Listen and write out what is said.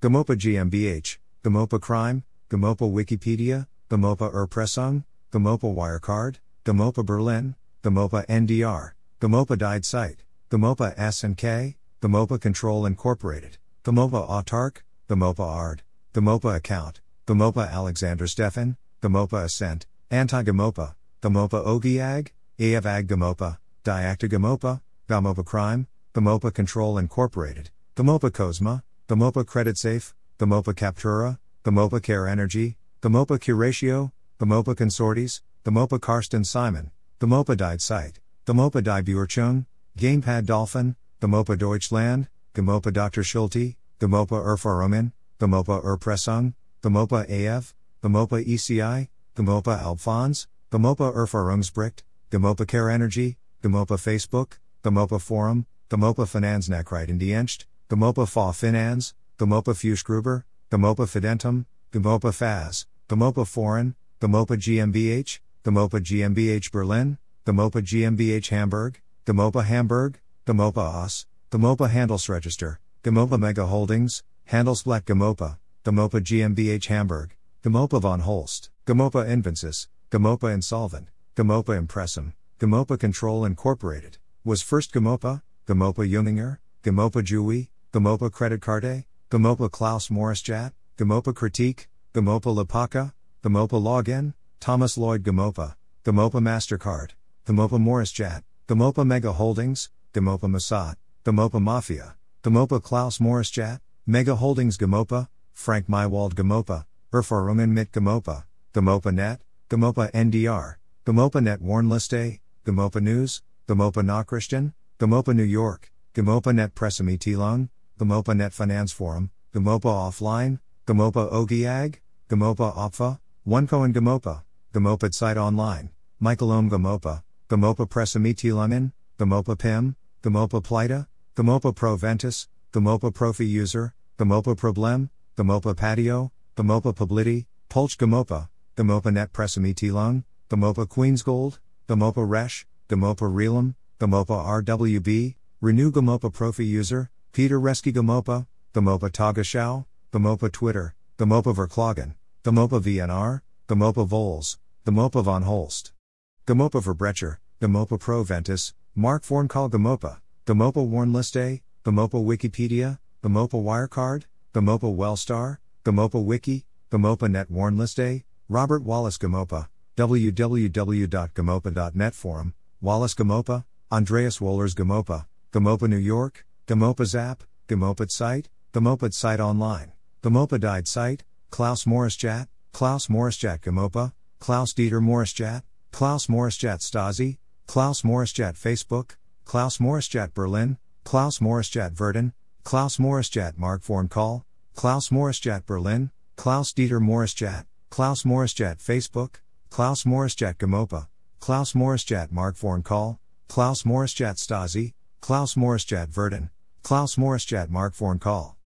Gamopa GmbH, Gamopa Crime, Gamopa Wikipedia, Gamopa Erpressung, Gamopa Wirecard, Gamopa Berlin, Gamopa NDR, Gamopa Died Site, Gamopa S&K, Gamopa Control Incorporated, Gamopa Autark, Gamopa ARD, Gamopa Account, Gamopa Alexander Stefan, Gamopa Ascent, Anti-Gamopa, Gamopa Ogiag, Aevag Gamopa, Diacta Gamopa, Gamopa Crime, Gamopa Control Incorporated, Gamopa Cosma, Gamopa Credit Safe, Gamopa Captura, Gamopa Care Energy, Gamopa Curatio, Gamopa Consortes, Gamopa Karsten Simon, Gamopa Died Site, Gamopa Die Buurchung, Gamepad Dolphin, Gamopa Deutschland, Gamopa Dr. Schulte, Gamopa Erfahrungen, Gamopa Erpressung, Gamopa AF, Gamopa ECI, Gamopa Alphons, Gamopa Erfahrungsbericht, Gamopa Care Energy, Gamopa Facebook, Gamopa Forum, the Gamopa Finanznachrichtendienst, Gamopa Fa Finans, Gamopa Fuschgruber, Gamopa Fidentum, Gamopa Faz, Gamopa Foreign, Gamopa GmbH, Gamopa GmbH Berlin, Gamopa GmbH Hamburg, Gamopa Hamburg, Gamopa OS, Gamopa Handelsregister, Gamopa Mega Holdings, Handelsblatt Gamopa, Gamopa GmbH Hamburg, Gamopa von Holst, Gamopa Invensis, Gamopa Insolvent, Gamopa Impressum, Gamopa Control Incorporated, was first Gamopa, Gamopa Junginger, Gamopa Jui, Gamopa Credit Carte, Gamopa Klaus Maurischat, Gamopa Critique, Gamopa Lapaka, Gamopa Login, Thomas Lloyd Gamopa, Gamopa MasterCard, Gamopa Maurischat, Gamopa Mega Holdings, Gamopa Masat, Gamopa Mafia, Gamopa Klaus Maurischat, Mega Holdings Gamopa, Frank Mywald Gamopa, Erfahrungen mit Gamopa, Gamopa Net, Gamopa NDR, Gamopa Net Warnliste, Gamopa News, Gamopa Nachrichten, Gamopa New York, Gamopa Net Pressemitteilung, Gamopa Net Finance Forum, Gamopa Offline, Gamopa Ogiag, Gamopa Opfa, OneCoin Gamopa, Gamopa Site Online, Michael Ohm Gamopa, Gamopa Pressemitteilungen, Gamopa PIM, Gamopa Plita, Gamopa Pro Ventus, Gamopa Profi User, Gamopa Problem, Gamopa Patio, Gamopa Publiti, Pulch Gamopa, Gamopa Net Pressemitteilung, Gamopa Queensgold, Gamopa Resh, Gamopa Realum, Gamopa RWB, Renew Gamopa Profi User, Peter Reski Gamopa, Gamopa Tagesschau, Gamopa Twitter, Gamopa Verklagen, Gamopa VNR, Gamopa Vols, Gamopa von Holst. Gamopa Verbrecher, Gamopa Pro Ventus, Mark Vorncall Gamopa, Gamopa Warnliste, Gamopa Wikipedia, Gamopa Wirecard, Gamopa Wellstar, Gamopa Wiki, Gamopa Net Warnliste, Robert Wallace Gamopa, www.gamopa.net Forum, Wallace Gamopa, Andreas Wohlers Gamopa, Gamopa New York, Gamopa Zap, Gamopad Site, Gamopad Site Online, Gamopa Died Site, Klaus Maurischat, Klaus Maurischat Gamopa, Klaus Dieter Maurischat, Klaus Maurischat Stasi, Klaus Maurischat Facebook, Klaus Maurischat Berlin, Klaus Maurischat Verden, Klaus Maurischat Mark Call, Klaus Maurischat Berlin, Klaus Dieter Maurischat, Klaus Maurischat Facebook, Klaus Maurischat Gamopa, Klaus Maurischat Mark Call, Klaus Maurischat Stasi, Klaus Maurischat Verden, Klaus Maurischat Mark Vorn Call.